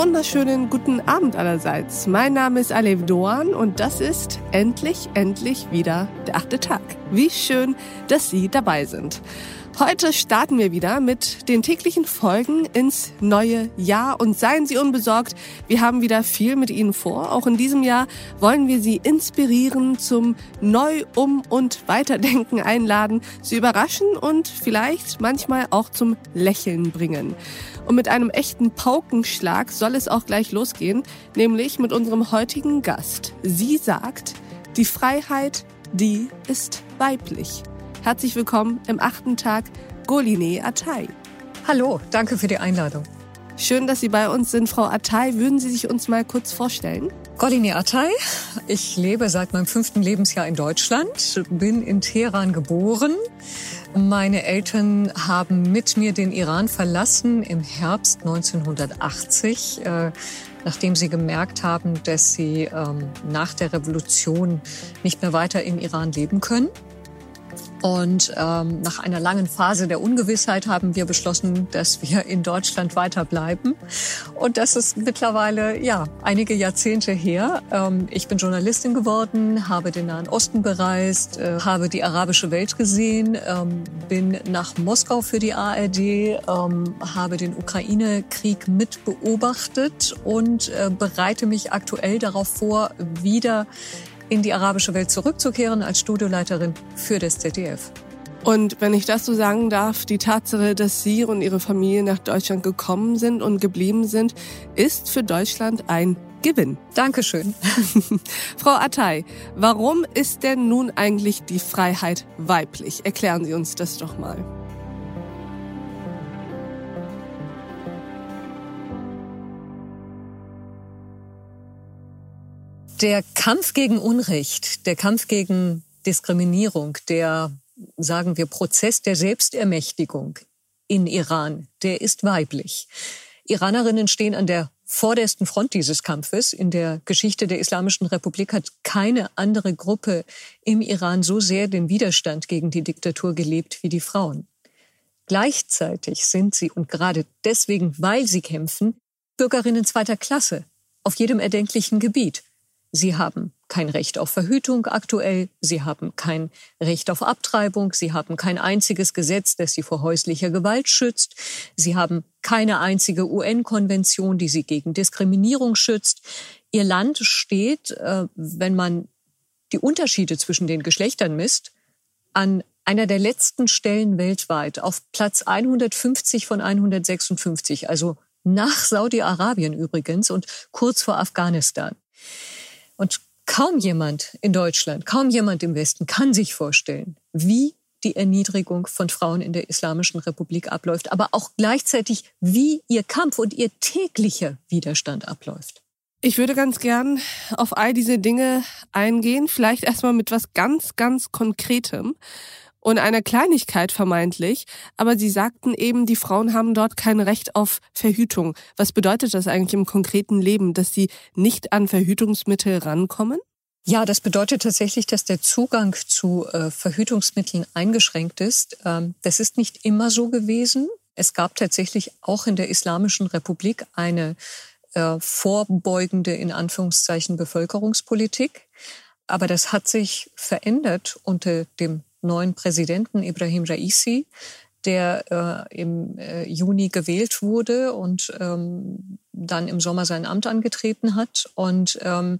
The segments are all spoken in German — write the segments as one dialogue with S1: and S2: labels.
S1: wunderschönen guten Abend allerseits. Mein Name ist Alev Doan und das ist endlich, endlich wieder der achte Tag. Wie schön, dass Sie dabei sind. Heute starten wir wieder mit den täglichen Folgen ins neue Jahr und seien Sie unbesorgt, wir haben wieder viel mit Ihnen vor. Auch in diesem Jahr wollen wir Sie inspirieren, zum Neu-, Um- und Weiterdenken einladen, Sie überraschen und vielleicht manchmal auch zum Lächeln bringen. Und mit einem echten Paukenschlag soll es auch gleich losgehen, nämlich mit unserem heutigen Gast. Sie sagt, die Freiheit, die ist weiblich. Herzlich willkommen im achten Tag, Goline Atay.
S2: Hallo, danke für die Einladung.
S1: Schön, dass Sie bei uns sind, Frau Atay. Würden Sie sich uns mal kurz vorstellen?
S2: Goline Atay. Ich lebe seit meinem fünften Lebensjahr in Deutschland, bin in Teheran geboren. Meine Eltern haben mit mir den Iran verlassen im Herbst 1980, äh, nachdem sie gemerkt haben, dass sie ähm, nach der Revolution nicht mehr weiter im Iran leben können. Und ähm, nach einer langen Phase der Ungewissheit haben wir beschlossen, dass wir in Deutschland weiterbleiben. Und das ist mittlerweile ja einige Jahrzehnte her. Ähm, ich bin Journalistin geworden, habe den Nahen Osten bereist, äh, habe die arabische Welt gesehen, ähm, bin nach Moskau für die ARD, ähm, habe den Ukraine-Krieg mit beobachtet und äh, bereite mich aktuell darauf vor, wieder in die arabische Welt zurückzukehren als Studioleiterin für das ZDF.
S1: Und wenn ich das so sagen darf, die Tatsache, dass Sie und Ihre Familie nach Deutschland gekommen sind und geblieben sind, ist für Deutschland ein Gewinn.
S2: Dankeschön.
S1: Frau Atay, warum ist denn nun eigentlich die Freiheit weiblich? Erklären Sie uns das doch mal.
S2: Der Kampf gegen Unrecht, der Kampf gegen Diskriminierung, der, sagen wir, Prozess der Selbstermächtigung in Iran, der ist weiblich. Iranerinnen stehen an der vordersten Front dieses Kampfes. In der Geschichte der Islamischen Republik hat keine andere Gruppe im Iran so sehr den Widerstand gegen die Diktatur gelebt wie die Frauen. Gleichzeitig sind sie, und gerade deswegen, weil sie kämpfen, Bürgerinnen zweiter Klasse auf jedem erdenklichen Gebiet. Sie haben kein Recht auf Verhütung aktuell, sie haben kein Recht auf Abtreibung, sie haben kein einziges Gesetz, das sie vor häuslicher Gewalt schützt, sie haben keine einzige UN-Konvention, die sie gegen Diskriminierung schützt. Ihr Land steht, äh, wenn man die Unterschiede zwischen den Geschlechtern misst, an einer der letzten Stellen weltweit, auf Platz 150 von 156, also nach Saudi-Arabien übrigens und kurz vor Afghanistan. Und kaum jemand in Deutschland, kaum jemand im Westen kann sich vorstellen, wie die Erniedrigung von Frauen in der Islamischen Republik abläuft, aber auch gleichzeitig, wie ihr Kampf und ihr täglicher Widerstand abläuft.
S1: Ich würde ganz gern auf all diese Dinge eingehen, vielleicht erstmal mit was ganz, ganz Konkretem und einer Kleinigkeit vermeintlich, aber sie sagten eben, die Frauen haben dort kein Recht auf Verhütung. Was bedeutet das eigentlich im konkreten Leben, dass sie nicht an Verhütungsmittel rankommen?
S2: Ja, das bedeutet tatsächlich, dass der Zugang zu äh, Verhütungsmitteln eingeschränkt ist. Ähm, das ist nicht immer so gewesen. Es gab tatsächlich auch in der Islamischen Republik eine äh, vorbeugende, in Anführungszeichen, Bevölkerungspolitik. Aber das hat sich verändert unter dem neuen Präsidenten Ibrahim Raisi, der äh, im äh, Juni gewählt wurde und ähm, dann im Sommer sein Amt angetreten hat. Und ähm,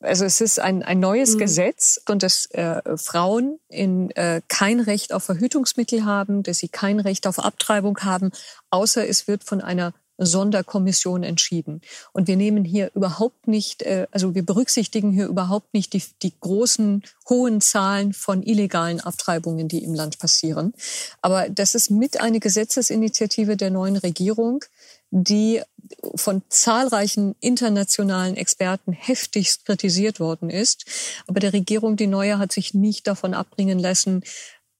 S2: also es ist ein, ein neues mhm. Gesetz und dass äh, Frauen in, äh, kein Recht auf Verhütungsmittel haben, dass sie kein Recht auf Abtreibung haben, außer es wird von einer Sonderkommission entschieden. Und wir nehmen hier überhaupt nicht, äh, also wir berücksichtigen hier überhaupt nicht die, die großen, hohen Zahlen von illegalen Abtreibungen, die im Land passieren. Aber das ist mit eine Gesetzesinitiative der neuen Regierung, die von zahlreichen internationalen Experten heftigst kritisiert worden ist. Aber der Regierung, die neue, hat sich nicht davon abbringen lassen,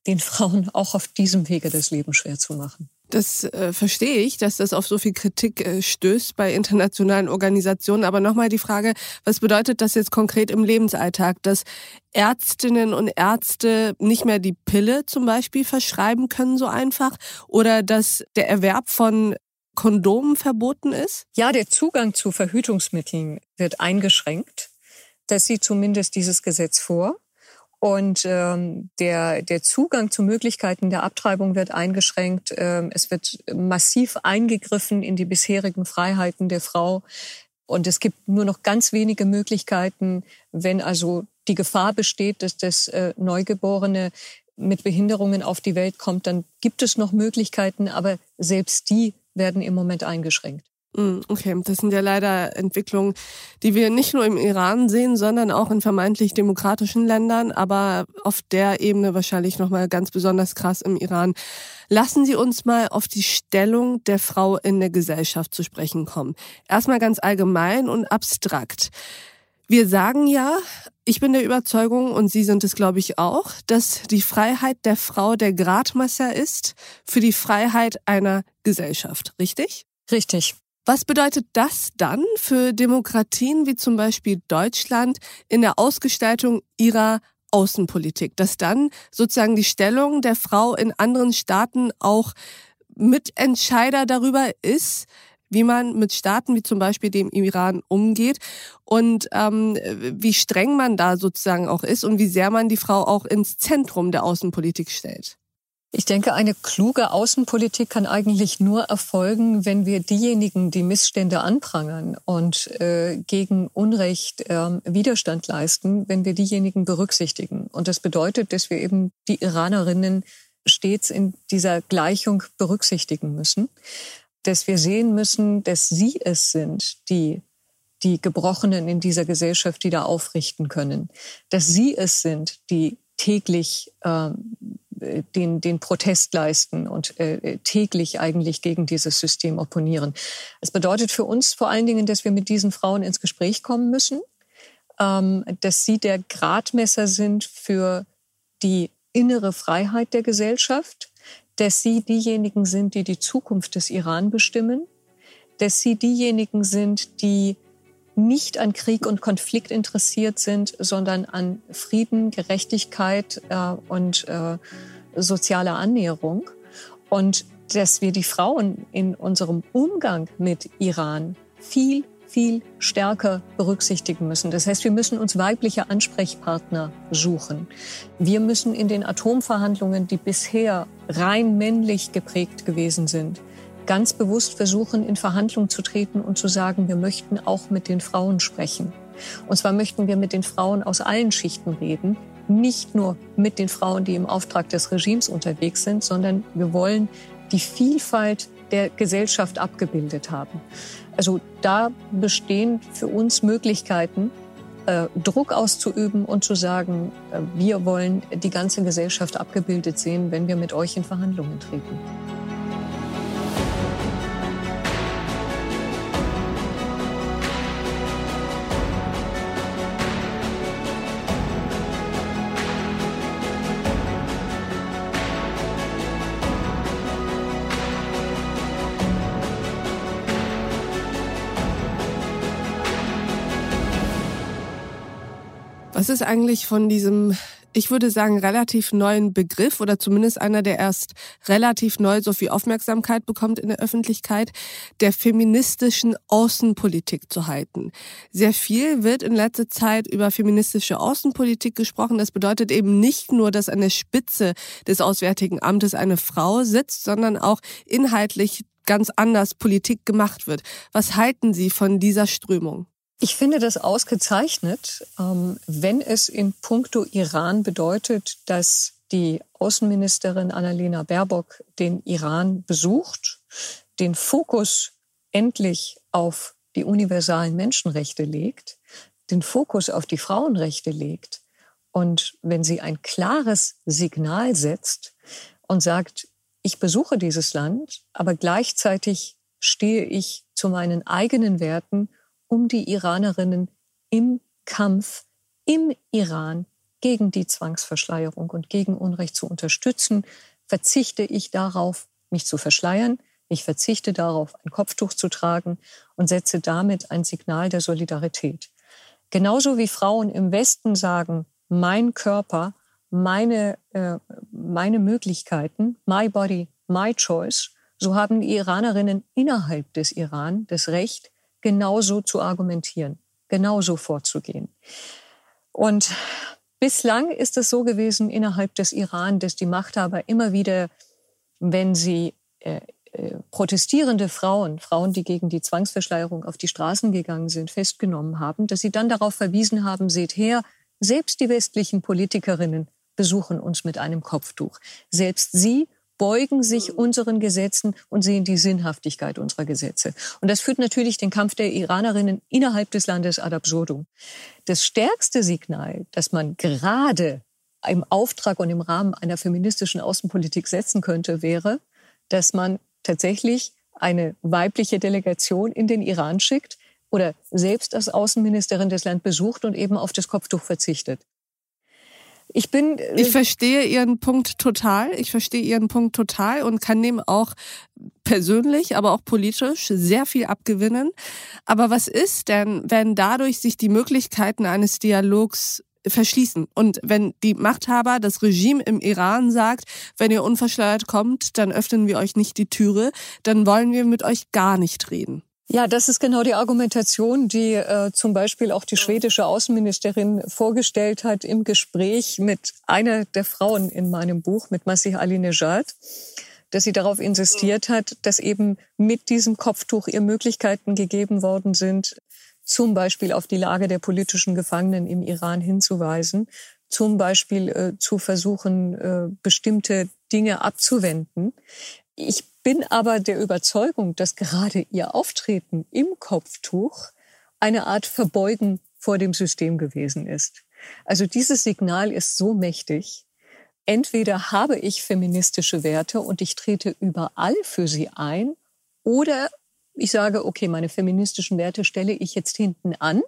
S2: den Frauen auch auf diesem Wege das Leben schwer zu machen.
S1: Das äh, verstehe ich, dass das auf so viel Kritik äh, stößt bei internationalen Organisationen. Aber nochmal die Frage, was bedeutet das jetzt konkret im Lebensalltag, dass Ärztinnen und Ärzte nicht mehr die Pille zum Beispiel verschreiben können so einfach oder dass der Erwerb von Kondom verboten ist?
S2: Ja, der Zugang zu Verhütungsmitteln wird eingeschränkt. Das sieht zumindest dieses Gesetz vor. Und ähm, der, der Zugang zu Möglichkeiten der Abtreibung wird eingeschränkt. Ähm, es wird massiv eingegriffen in die bisherigen Freiheiten der Frau. Und es gibt nur noch ganz wenige Möglichkeiten, wenn also die Gefahr besteht, dass das äh, Neugeborene mit Behinderungen auf die Welt kommt, dann gibt es noch Möglichkeiten, aber selbst die werden im Moment eingeschränkt.
S1: Mm, okay, das sind ja leider Entwicklungen, die wir nicht nur im Iran sehen, sondern auch in vermeintlich demokratischen Ländern, aber auf der Ebene wahrscheinlich nochmal ganz besonders krass im Iran. Lassen Sie uns mal auf die Stellung der Frau in der Gesellschaft zu sprechen kommen. Erstmal ganz allgemein und abstrakt. Wir sagen ja, ich bin der Überzeugung, und Sie sind es, glaube ich, auch, dass die Freiheit der Frau der Gradmesser ist für die Freiheit einer Gesellschaft, richtig?
S2: Richtig.
S1: Was bedeutet das dann für Demokratien wie zum Beispiel Deutschland in der Ausgestaltung ihrer Außenpolitik, dass dann sozusagen die Stellung der Frau in anderen Staaten auch Mitentscheider darüber ist, wie man mit Staaten wie zum Beispiel dem Iran umgeht und ähm, wie streng man da sozusagen auch ist und wie sehr man die Frau auch ins Zentrum der Außenpolitik stellt.
S2: Ich denke, eine kluge Außenpolitik kann eigentlich nur erfolgen, wenn wir diejenigen, die Missstände anprangern und äh, gegen Unrecht äh, Widerstand leisten, wenn wir diejenigen berücksichtigen. Und das bedeutet, dass wir eben die Iranerinnen stets in dieser Gleichung berücksichtigen müssen, dass wir sehen müssen, dass sie es sind, die die Gebrochenen in dieser Gesellschaft wieder aufrichten können, dass sie es sind, die täglich äh, den, den Protest leisten und äh, täglich eigentlich gegen dieses System opponieren. Es bedeutet für uns vor allen Dingen, dass wir mit diesen Frauen ins Gespräch kommen müssen, ähm, dass sie der Gradmesser sind für die innere Freiheit der Gesellschaft, dass sie diejenigen sind, die die Zukunft des Iran bestimmen, dass sie diejenigen sind, die nicht an Krieg und Konflikt interessiert sind, sondern an Frieden, Gerechtigkeit äh, und äh, sozialer Annäherung. Und dass wir die Frauen in unserem Umgang mit Iran viel, viel stärker berücksichtigen müssen. Das heißt, wir müssen uns weibliche Ansprechpartner suchen. Wir müssen in den Atomverhandlungen, die bisher rein männlich geprägt gewesen sind, ganz bewusst versuchen, in Verhandlungen zu treten und zu sagen, wir möchten auch mit den Frauen sprechen. Und zwar möchten wir mit den Frauen aus allen Schichten reden, nicht nur mit den Frauen, die im Auftrag des Regimes unterwegs sind, sondern wir wollen die Vielfalt der Gesellschaft abgebildet haben. Also da bestehen für uns Möglichkeiten, äh, Druck auszuüben und zu sagen, äh, wir wollen die ganze Gesellschaft abgebildet sehen, wenn wir mit euch in Verhandlungen treten.
S1: Ist eigentlich von diesem, ich würde sagen, relativ neuen Begriff oder zumindest einer, der erst relativ neu so viel Aufmerksamkeit bekommt in der Öffentlichkeit, der feministischen Außenpolitik zu halten? Sehr viel wird in letzter Zeit über feministische Außenpolitik gesprochen. Das bedeutet eben nicht nur, dass an der Spitze des Auswärtigen Amtes eine Frau sitzt, sondern auch inhaltlich ganz anders Politik gemacht wird. Was halten Sie von dieser Strömung?
S2: Ich finde das ausgezeichnet, ähm, wenn es in puncto Iran bedeutet, dass die Außenministerin Annalena Baerbock den Iran besucht, den Fokus endlich auf die universalen Menschenrechte legt, den Fokus auf die Frauenrechte legt und wenn sie ein klares Signal setzt und sagt, ich besuche dieses Land, aber gleichzeitig stehe ich zu meinen eigenen Werten um die Iranerinnen im Kampf im Iran gegen die Zwangsverschleierung und gegen Unrecht zu unterstützen, verzichte ich darauf, mich zu verschleiern. Ich verzichte darauf, ein Kopftuch zu tragen und setze damit ein Signal der Solidarität. Genauso wie Frauen im Westen sagen, mein Körper, meine, äh, meine Möglichkeiten, my body, my choice, so haben die Iranerinnen innerhalb des Iran das Recht, genauso zu argumentieren, genauso vorzugehen. Und bislang ist es so gewesen innerhalb des Iran, dass die Machthaber immer wieder, wenn sie äh, äh, protestierende Frauen, Frauen, die gegen die Zwangsverschleierung auf die Straßen gegangen sind, festgenommen haben, dass sie dann darauf verwiesen haben, seht her, selbst die westlichen Politikerinnen besuchen uns mit einem Kopftuch. Selbst sie beugen sich mhm. unseren Gesetzen und sehen die Sinnhaftigkeit unserer Gesetze. Und das führt natürlich den Kampf der Iranerinnen innerhalb des Landes ad absurdum. Das stärkste Signal, das man gerade im Auftrag und im Rahmen einer feministischen Außenpolitik setzen könnte, wäre, dass man tatsächlich eine weibliche Delegation in den Iran schickt oder selbst als Außenministerin das Land besucht und eben auf das Kopftuch verzichtet.
S1: Ich bin. Äh, ich verstehe Ihren Punkt total. Ich verstehe Ihren Punkt total und kann dem auch persönlich, aber auch politisch sehr viel abgewinnen. Aber was ist denn, wenn dadurch sich die Möglichkeiten eines Dialogs verschließen. Und wenn die Machthaber, das Regime im Iran sagt, wenn ihr unverschleiert kommt, dann öffnen wir euch nicht die Türe, dann wollen wir mit euch gar nicht reden.
S2: Ja, das ist genau die Argumentation, die äh, zum Beispiel auch die schwedische Außenministerin vorgestellt hat im Gespräch mit einer der Frauen in meinem Buch, mit Masih Alinejad, dass sie darauf insistiert hat, dass eben mit diesem Kopftuch ihr Möglichkeiten gegeben worden sind, zum Beispiel auf die Lage der politischen Gefangenen im Iran hinzuweisen, zum Beispiel äh, zu versuchen, äh, bestimmte Dinge abzuwenden. Ich bin aber der Überzeugung, dass gerade ihr Auftreten im Kopftuch eine Art Verbeugen vor dem System gewesen ist. Also dieses Signal ist so mächtig. Entweder habe ich feministische Werte und ich trete überall für sie ein, oder ich sage, okay, meine feministischen Werte stelle ich jetzt hinten an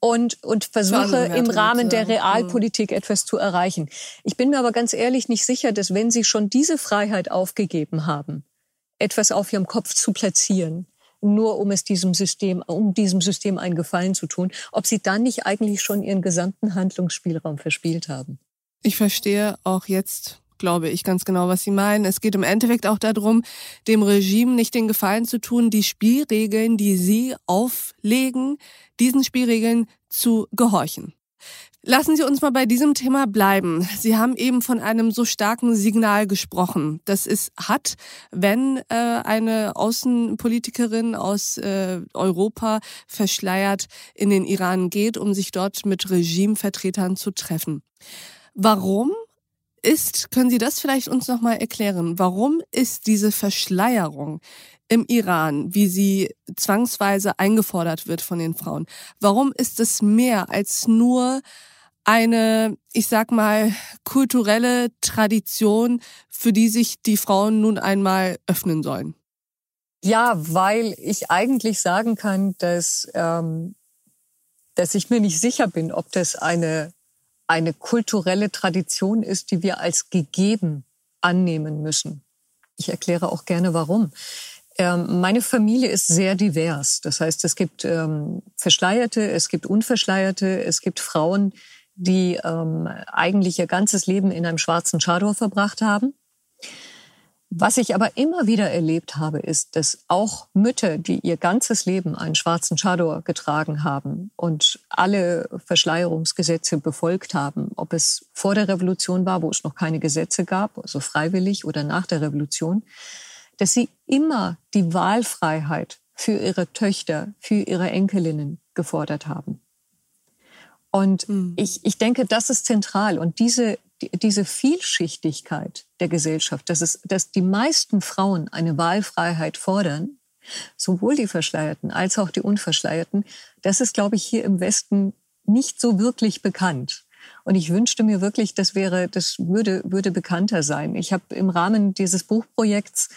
S2: und, und versuche im Rahmen der Realpolitik etwas zu erreichen. Ich bin mir aber ganz ehrlich nicht sicher, dass wenn Sie schon diese Freiheit aufgegeben haben, etwas auf ihrem Kopf zu platzieren, nur um es diesem System, um diesem System einen Gefallen zu tun, ob sie dann nicht eigentlich schon ihren gesamten Handlungsspielraum verspielt haben.
S1: Ich verstehe auch jetzt glaube ich ganz genau, was Sie meinen. Es geht im Endeffekt auch darum, dem Regime nicht den Gefallen zu tun, die Spielregeln, die Sie auflegen, diesen Spielregeln zu gehorchen. Lassen Sie uns mal bei diesem Thema bleiben. Sie haben eben von einem so starken Signal gesprochen, das es hat, wenn äh, eine Außenpolitikerin aus äh, Europa verschleiert in den Iran geht, um sich dort mit Regimevertretern zu treffen. Warum ist, können Sie das vielleicht uns nochmal erklären, warum ist diese Verschleierung im Iran, wie sie zwangsweise eingefordert wird von den Frauen, warum ist es mehr als nur eine, ich sag mal, kulturelle Tradition, für die sich die Frauen nun einmal öffnen sollen?
S2: Ja, weil ich eigentlich sagen kann, dass, ähm, dass ich mir nicht sicher bin, ob das eine, eine kulturelle Tradition ist, die wir als gegeben annehmen müssen. Ich erkläre auch gerne warum. Ähm, meine Familie ist sehr divers. Das heißt, es gibt ähm, Verschleierte, es gibt Unverschleierte, es gibt Frauen, die ähm, eigentlich ihr ganzes Leben in einem schwarzen Chador verbracht haben. Was ich aber immer wieder erlebt habe, ist, dass auch Mütter, die ihr ganzes Leben einen schwarzen Chador getragen haben und alle Verschleierungsgesetze befolgt haben, ob es vor der Revolution war, wo es noch keine Gesetze gab, also freiwillig oder nach der Revolution, dass sie immer die Wahlfreiheit für ihre Töchter, für ihre Enkelinnen gefordert haben. Und mhm. ich, ich denke, das ist zentral. Und diese, diese Vielschichtigkeit der Gesellschaft, dass, es, dass die meisten Frauen eine Wahlfreiheit fordern, sowohl die Verschleierten als auch die Unverschleierten, das ist, glaube ich, hier im Westen nicht so wirklich bekannt. Und ich wünschte mir wirklich, das wäre, das würde, würde bekannter sein. Ich habe im Rahmen dieses Buchprojekts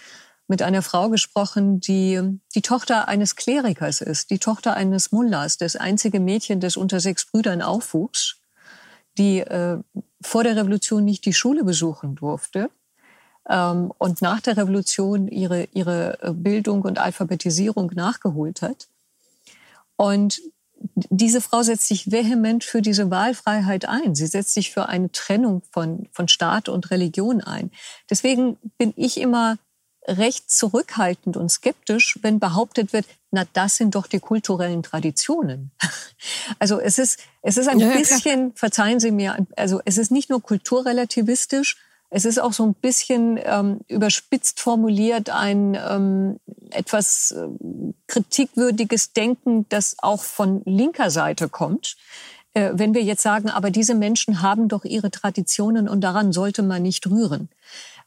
S2: mit einer Frau gesprochen, die die Tochter eines Klerikers ist, die Tochter eines Mullahs, das einzige Mädchen, das unter sechs Brüdern aufwuchs, die äh, vor der Revolution nicht die Schule besuchen durfte ähm, und nach der Revolution ihre, ihre Bildung und Alphabetisierung nachgeholt hat. Und diese Frau setzt sich vehement für diese Wahlfreiheit ein. Sie setzt sich für eine Trennung von, von Staat und Religion ein. Deswegen bin ich immer recht zurückhaltend und skeptisch, wenn behauptet wird, na, das sind doch die kulturellen Traditionen. Also es ist, es ist ein ja, bisschen, ja, verzeihen Sie mir, also es ist nicht nur kulturrelativistisch, es ist auch so ein bisschen ähm, überspitzt formuliert ein ähm, etwas äh, kritikwürdiges Denken, das auch von linker Seite kommt. Äh, wenn wir jetzt sagen, aber diese Menschen haben doch ihre Traditionen und daran sollte man nicht rühren.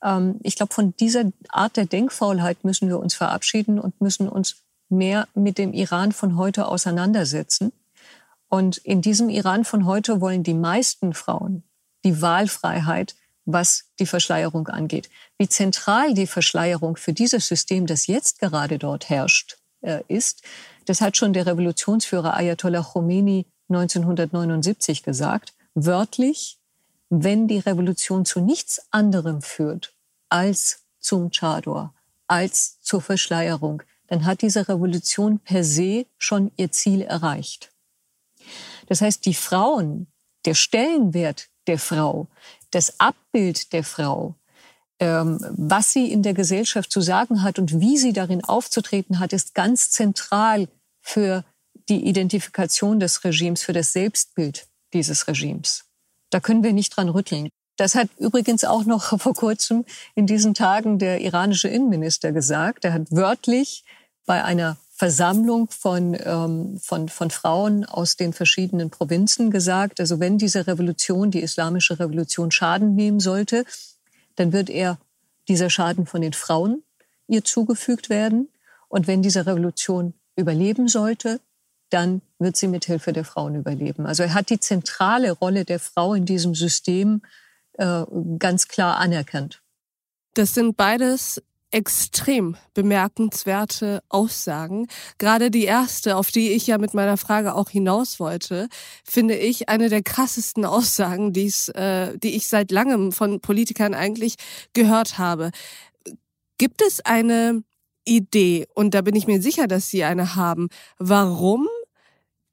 S2: Ähm, ich glaube, von dieser Art der Denkfaulheit müssen wir uns verabschieden und müssen uns mehr mit dem Iran von heute auseinandersetzen. Und in diesem Iran von heute wollen die meisten Frauen die Wahlfreiheit was die Verschleierung angeht. Wie zentral die Verschleierung für dieses System, das jetzt gerade dort herrscht, äh, ist, das hat schon der Revolutionsführer Ayatollah Khomeini 1979 gesagt. Wörtlich, wenn die Revolution zu nichts anderem führt als zum Chador, als zur Verschleierung, dann hat diese Revolution per se schon ihr Ziel erreicht. Das heißt, die Frauen, der Stellenwert der Frau, das Abbild der Frau, ähm, was sie in der Gesellschaft zu sagen hat und wie sie darin aufzutreten hat, ist ganz zentral für die Identifikation des Regimes, für das Selbstbild dieses Regimes. Da können wir nicht dran rütteln. Das hat übrigens auch noch vor kurzem in diesen Tagen der iranische Innenminister gesagt. Er hat wörtlich bei einer Versammlung von, ähm, von, von Frauen aus den verschiedenen Provinzen gesagt, also wenn diese Revolution, die islamische Revolution Schaden nehmen sollte, dann wird er dieser Schaden von den Frauen ihr zugefügt werden. Und wenn diese Revolution überleben sollte, dann wird sie mit Hilfe der Frauen überleben. Also er hat die zentrale Rolle der Frau in diesem System äh, ganz klar anerkannt.
S1: Das sind beides extrem bemerkenswerte Aussagen. Gerade die erste, auf die ich ja mit meiner Frage auch hinaus wollte, finde ich eine der krassesten Aussagen, die's, äh, die ich seit langem von Politikern eigentlich gehört habe. Gibt es eine Idee, und da bin ich mir sicher, dass Sie eine haben, warum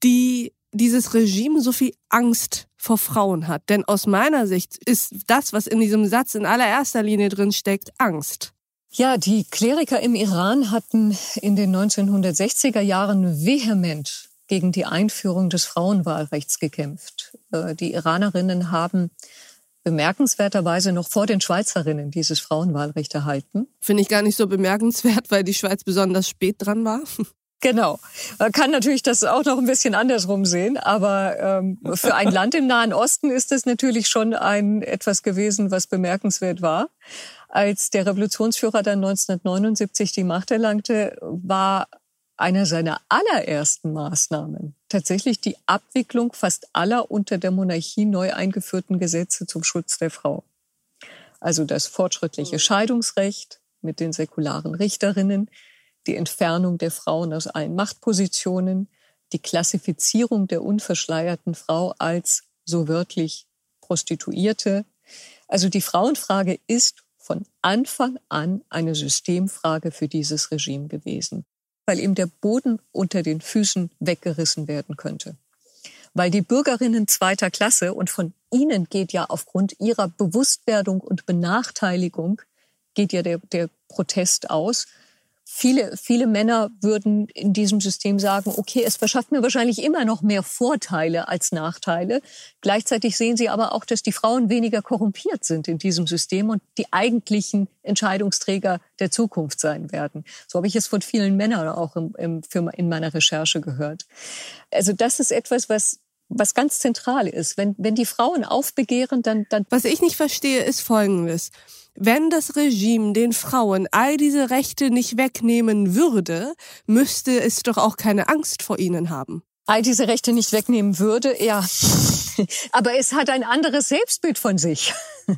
S1: die dieses Regime so viel Angst vor Frauen hat. Denn aus meiner Sicht ist das, was in diesem Satz in allererster Linie drin steckt, Angst.
S2: Ja, die Kleriker im Iran hatten in den 1960er Jahren vehement gegen die Einführung des Frauenwahlrechts gekämpft. Äh, die Iranerinnen haben bemerkenswerterweise noch vor den Schweizerinnen dieses Frauenwahlrecht erhalten.
S1: Finde ich gar nicht so bemerkenswert, weil die Schweiz besonders spät dran war.
S2: Genau. Man kann natürlich das auch noch ein bisschen andersrum sehen, aber ähm, für ein Land im Nahen Osten ist es natürlich schon ein etwas gewesen, was bemerkenswert war. Als der Revolutionsführer dann 1979 die Macht erlangte, war einer seiner allerersten Maßnahmen tatsächlich die Abwicklung fast aller unter der Monarchie neu eingeführten Gesetze zum Schutz der Frau. Also das fortschrittliche mhm. Scheidungsrecht mit den säkularen Richterinnen, die Entfernung der Frauen aus allen Machtpositionen, die Klassifizierung der unverschleierten Frau als so wörtlich Prostituierte. Also die Frauenfrage ist von Anfang an eine Systemfrage für dieses Regime gewesen, weil ihm der Boden unter den Füßen weggerissen werden könnte. Weil die Bürgerinnen zweiter Klasse, und von ihnen geht ja aufgrund ihrer Bewusstwerdung und Benachteiligung, geht ja der, der Protest aus, Viele, viele Männer würden in diesem System sagen, okay, es verschafft mir wahrscheinlich immer noch mehr Vorteile als Nachteile. Gleichzeitig sehen sie aber auch, dass die Frauen weniger korrumpiert sind in diesem System und die eigentlichen Entscheidungsträger der Zukunft sein werden. So habe ich es von vielen Männern auch im, im, in meiner Recherche gehört. Also das ist etwas, was was ganz zentral ist. Wenn, wenn die Frauen aufbegehren, dann, dann.
S1: Was ich nicht verstehe, ist Folgendes. Wenn das Regime den Frauen all diese Rechte nicht wegnehmen würde, müsste es doch auch keine Angst vor ihnen haben.
S2: All diese Rechte nicht wegnehmen würde, ja. Aber es hat ein anderes Selbstbild von sich.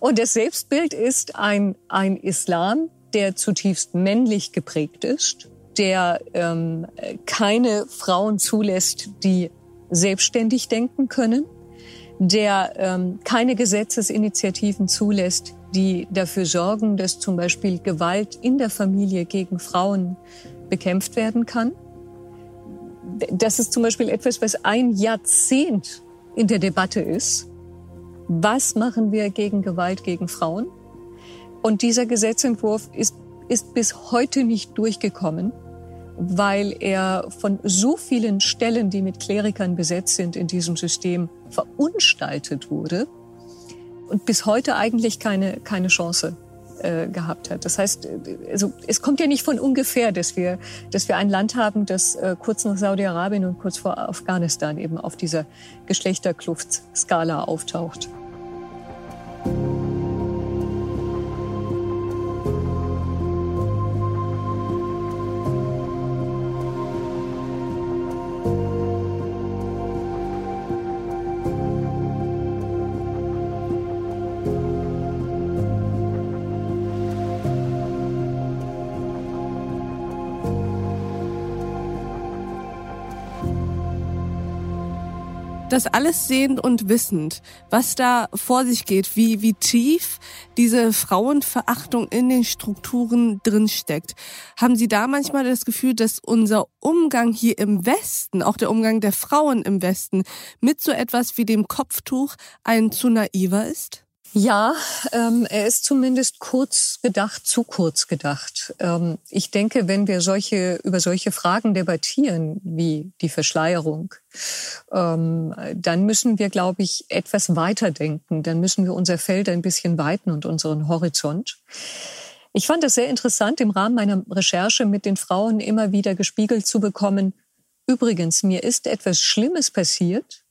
S2: Und das Selbstbild ist ein, ein Islam, der zutiefst männlich geprägt ist, der ähm, keine Frauen zulässt, die selbstständig denken können, der ähm, keine Gesetzesinitiativen zulässt, die dafür sorgen, dass zum Beispiel Gewalt in der Familie gegen Frauen bekämpft werden kann. Das ist zum Beispiel etwas, was ein Jahrzehnt in der Debatte ist. Was machen wir gegen Gewalt gegen Frauen? Und dieser Gesetzentwurf ist ist bis heute nicht durchgekommen, weil er von so vielen Stellen, die mit Klerikern besetzt sind in diesem System, verunstaltet wurde und bis heute eigentlich keine, keine Chance äh, gehabt hat. Das heißt, also es kommt ja nicht von ungefähr, dass wir, dass wir ein Land haben, das äh, kurz nach Saudi-Arabien und kurz vor Afghanistan eben auf dieser Geschlechterkluftskala auftaucht.
S1: Das alles sehend und wissend, was da vor sich geht, wie, wie tief diese Frauenverachtung in den Strukturen drinsteckt. Haben Sie da manchmal das Gefühl, dass unser Umgang hier im Westen, auch der Umgang der Frauen im Westen, mit so etwas wie dem Kopftuch ein zu naiver ist?
S2: Ja, ähm, er ist zumindest kurz gedacht, zu kurz gedacht. Ähm, ich denke, wenn wir solche, über solche Fragen debattieren, wie die Verschleierung, ähm, dann müssen wir, glaube ich, etwas weiterdenken. Dann müssen wir unser Feld ein bisschen weiten und unseren Horizont. Ich fand es sehr interessant, im Rahmen meiner Recherche mit den Frauen immer wieder gespiegelt zu bekommen. Übrigens, mir ist etwas Schlimmes passiert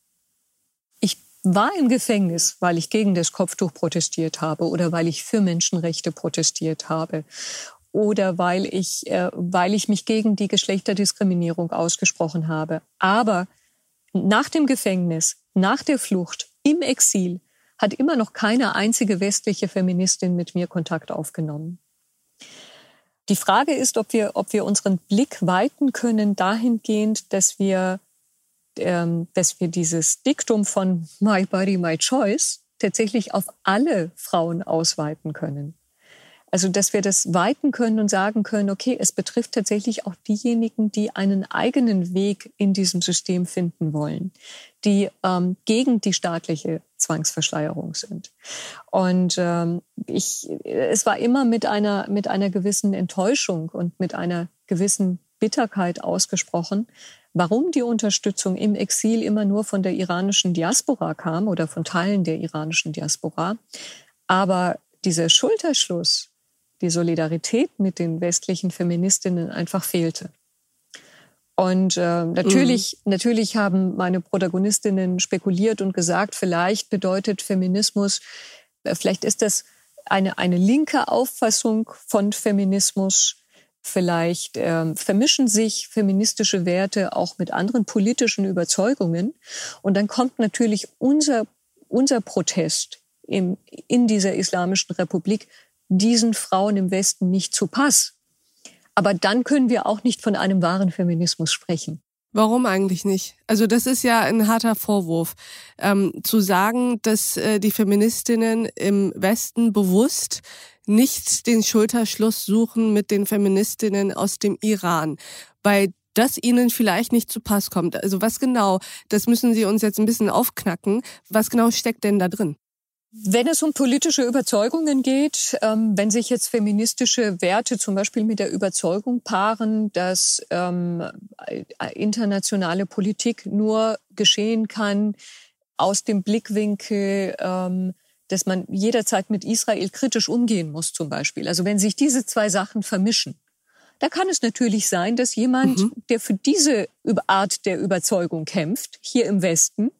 S2: war im Gefängnis, weil ich gegen das Kopftuch protestiert habe oder weil ich für Menschenrechte protestiert habe oder weil ich, äh, weil ich mich gegen die Geschlechterdiskriminierung ausgesprochen habe. Aber nach dem Gefängnis, nach der Flucht, im Exil, hat immer noch keine einzige westliche Feministin mit mir Kontakt aufgenommen. Die Frage ist, ob wir, ob wir unseren Blick weiten können dahingehend, dass wir dass wir dieses Diktum von My Body, My Choice tatsächlich auf alle Frauen ausweiten können. Also, dass wir das weiten können und sagen können, okay, es betrifft tatsächlich auch diejenigen, die einen eigenen Weg in diesem System finden wollen, die ähm, gegen die staatliche Zwangsverschleierung sind. Und ähm, ich, es war immer mit einer, mit einer gewissen Enttäuschung und mit einer gewissen Bitterkeit ausgesprochen, warum die Unterstützung im Exil immer nur von der iranischen Diaspora kam oder von Teilen der iranischen Diaspora. Aber dieser Schulterschluss, die Solidarität mit den westlichen Feministinnen einfach fehlte. Und äh, natürlich, mhm. natürlich haben meine Protagonistinnen spekuliert und gesagt, vielleicht bedeutet Feminismus, äh, vielleicht ist das eine, eine linke Auffassung von Feminismus, Vielleicht ähm, vermischen sich feministische Werte auch mit anderen politischen Überzeugungen. Und dann kommt natürlich unser, unser Protest im, in dieser islamischen Republik diesen Frauen im Westen nicht zu Pass. Aber dann können wir auch nicht von einem wahren Feminismus sprechen.
S1: Warum eigentlich nicht? Also das ist ja ein harter Vorwurf, ähm, zu sagen, dass äh, die Feministinnen im Westen bewusst nicht den Schulterschluss suchen mit den Feministinnen aus dem Iran, weil das ihnen vielleicht nicht zu Pass kommt. Also was genau, das müssen Sie uns jetzt ein bisschen aufknacken. Was genau steckt denn da drin?
S2: Wenn es um politische Überzeugungen geht, ähm, wenn sich jetzt feministische Werte zum Beispiel mit der Überzeugung paaren, dass ähm, internationale Politik nur geschehen kann aus dem Blickwinkel ähm, dass man jederzeit mit Israel kritisch umgehen muss zum Beispiel. Also wenn sich diese zwei Sachen vermischen, da kann es natürlich sein, dass jemand, mhm. der für diese Art der Überzeugung kämpft, hier im Westen,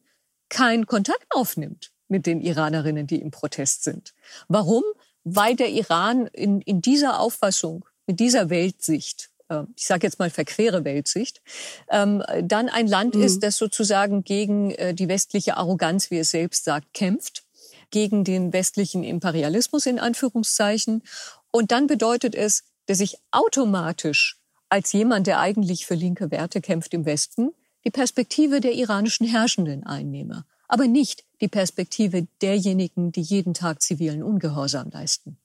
S2: keinen Kontakt aufnimmt mit den Iranerinnen, die im Protest sind. Warum? Weil der Iran in, in dieser Auffassung, mit dieser Weltsicht, äh, ich sage jetzt mal verquere Weltsicht, ähm, dann ein Land mhm. ist, das sozusagen gegen äh, die westliche Arroganz, wie es selbst sagt, kämpft gegen den westlichen Imperialismus in Anführungszeichen. Und dann bedeutet es, dass ich automatisch als jemand, der eigentlich für linke Werte kämpft im Westen, die Perspektive der iranischen Herrschenden einnehme, aber nicht die Perspektive derjenigen, die jeden Tag zivilen Ungehorsam leisten.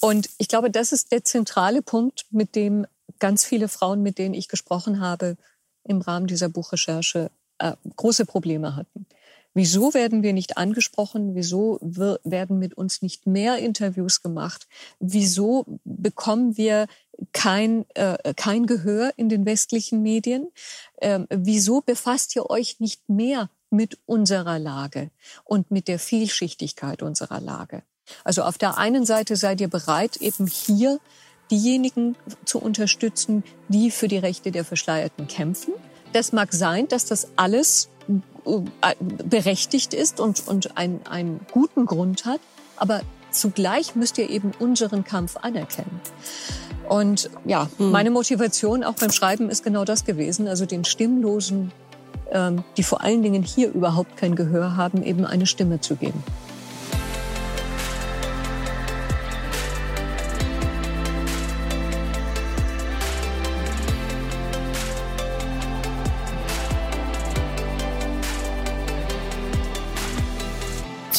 S2: Und ich glaube, das ist der zentrale Punkt, mit dem ganz viele Frauen, mit denen ich gesprochen habe, im Rahmen dieser Buchrecherche äh, große Probleme hatten. Wieso werden wir nicht angesprochen? Wieso werden mit uns nicht mehr Interviews gemacht? Wieso bekommen wir kein, äh, kein Gehör in den westlichen Medien? Ähm, wieso befasst ihr euch nicht mehr mit unserer Lage und mit der Vielschichtigkeit unserer Lage? Also auf der einen Seite seid ihr bereit, eben hier diejenigen zu unterstützen, die für die Rechte der Verschleierten kämpfen. Das mag sein, dass das alles äh, berechtigt ist und, und ein, einen guten Grund hat, aber zugleich müsst ihr eben unseren Kampf anerkennen. Und ja, hm. meine Motivation auch beim Schreiben ist genau das gewesen, also den Stimmlosen, ähm, die vor allen Dingen hier überhaupt kein Gehör haben, eben eine Stimme zu geben.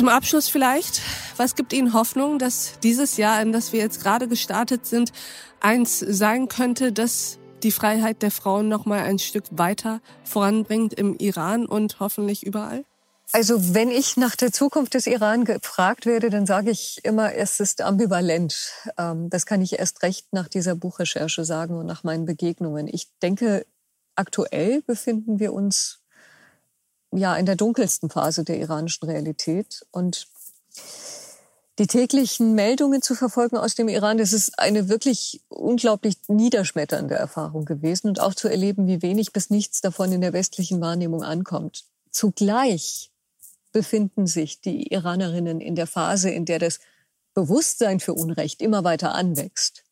S1: Zum Abschluss vielleicht, was gibt Ihnen Hoffnung, dass dieses Jahr, in das wir jetzt gerade gestartet sind, eins sein könnte, dass die Freiheit der Frauen noch mal ein Stück weiter voranbringt im Iran und hoffentlich überall?
S2: Also wenn ich nach der Zukunft des Iran gefragt werde, dann sage ich immer, es ist ambivalent. Ähm, das kann ich erst recht nach dieser Buchrecherche sagen und nach meinen Begegnungen. Ich denke, aktuell befinden wir uns ja in der dunkelsten Phase der iranischen Realität. Und die täglichen Meldungen zu verfolgen aus dem Iran, das ist eine wirklich unglaublich niederschmetternde Erfahrung gewesen und auch zu erleben, wie wenig bis nichts davon in der westlichen Wahrnehmung ankommt. Zugleich befinden sich die Iranerinnen in der Phase, in der das Bewusstsein für Unrecht immer weiter anwächst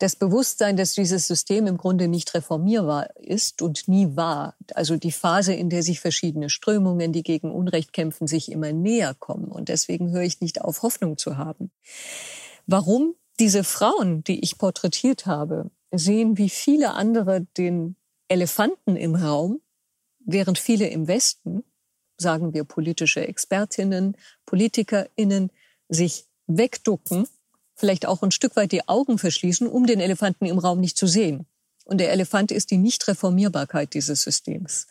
S2: das Bewusstsein, dass dieses System im Grunde nicht reformierbar ist und nie war. Also die Phase, in der sich verschiedene Strömungen, die gegen Unrecht kämpfen, sich immer näher kommen. Und deswegen höre ich nicht auf, Hoffnung zu haben. Warum diese Frauen, die ich porträtiert habe, sehen wie viele andere den Elefanten im Raum, während viele im Westen, sagen wir politische Expertinnen, Politikerinnen, sich wegducken vielleicht auch ein Stück weit die Augen verschließen, um den Elefanten im Raum nicht zu sehen. Und der Elefant ist die Nichtreformierbarkeit dieses Systems.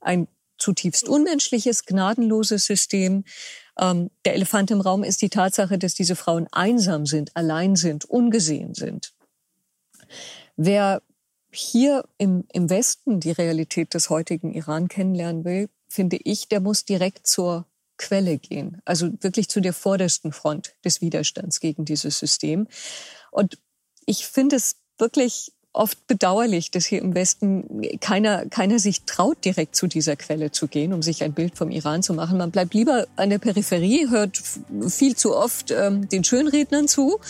S2: Ein zutiefst unmenschliches, gnadenloses System. Ähm, der Elefant im Raum ist die Tatsache, dass diese Frauen einsam sind, allein sind, ungesehen sind. Wer hier im, im Westen die Realität des heutigen Iran kennenlernen will, finde ich, der muss direkt zur Quelle gehen, also wirklich zu der vordersten Front des Widerstands gegen dieses System. Und ich finde es wirklich oft bedauerlich, dass hier im Westen keiner, keiner sich traut, direkt zu dieser Quelle zu gehen, um sich ein Bild vom Iran zu machen. Man bleibt lieber an der Peripherie, hört viel zu oft ähm, den Schönrednern zu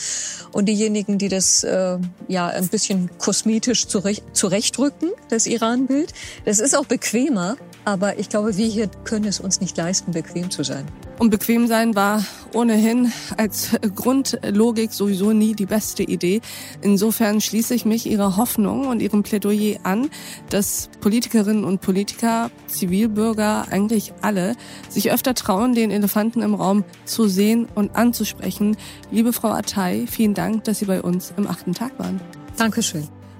S2: und diejenigen, die das äh, ja ein bisschen kosmetisch zurecht, zurechtrücken, das Iran-Bild. Das ist auch bequemer, aber ich glaube, wir hier können es uns nicht leisten, bequem zu sein.
S1: Und bequem sein war ohnehin als Grundlogik sowieso nie die beste Idee. Insofern schließe ich mich Ihrer Hoffnung und Ihrem Plädoyer an, dass Politikerinnen und Politiker, Zivilbürger, eigentlich alle, sich öfter trauen, den Elefanten im Raum zu sehen und anzusprechen. Liebe Frau Attai, vielen Dank, dass Sie bei uns im achten Tag waren.
S2: Dankeschön.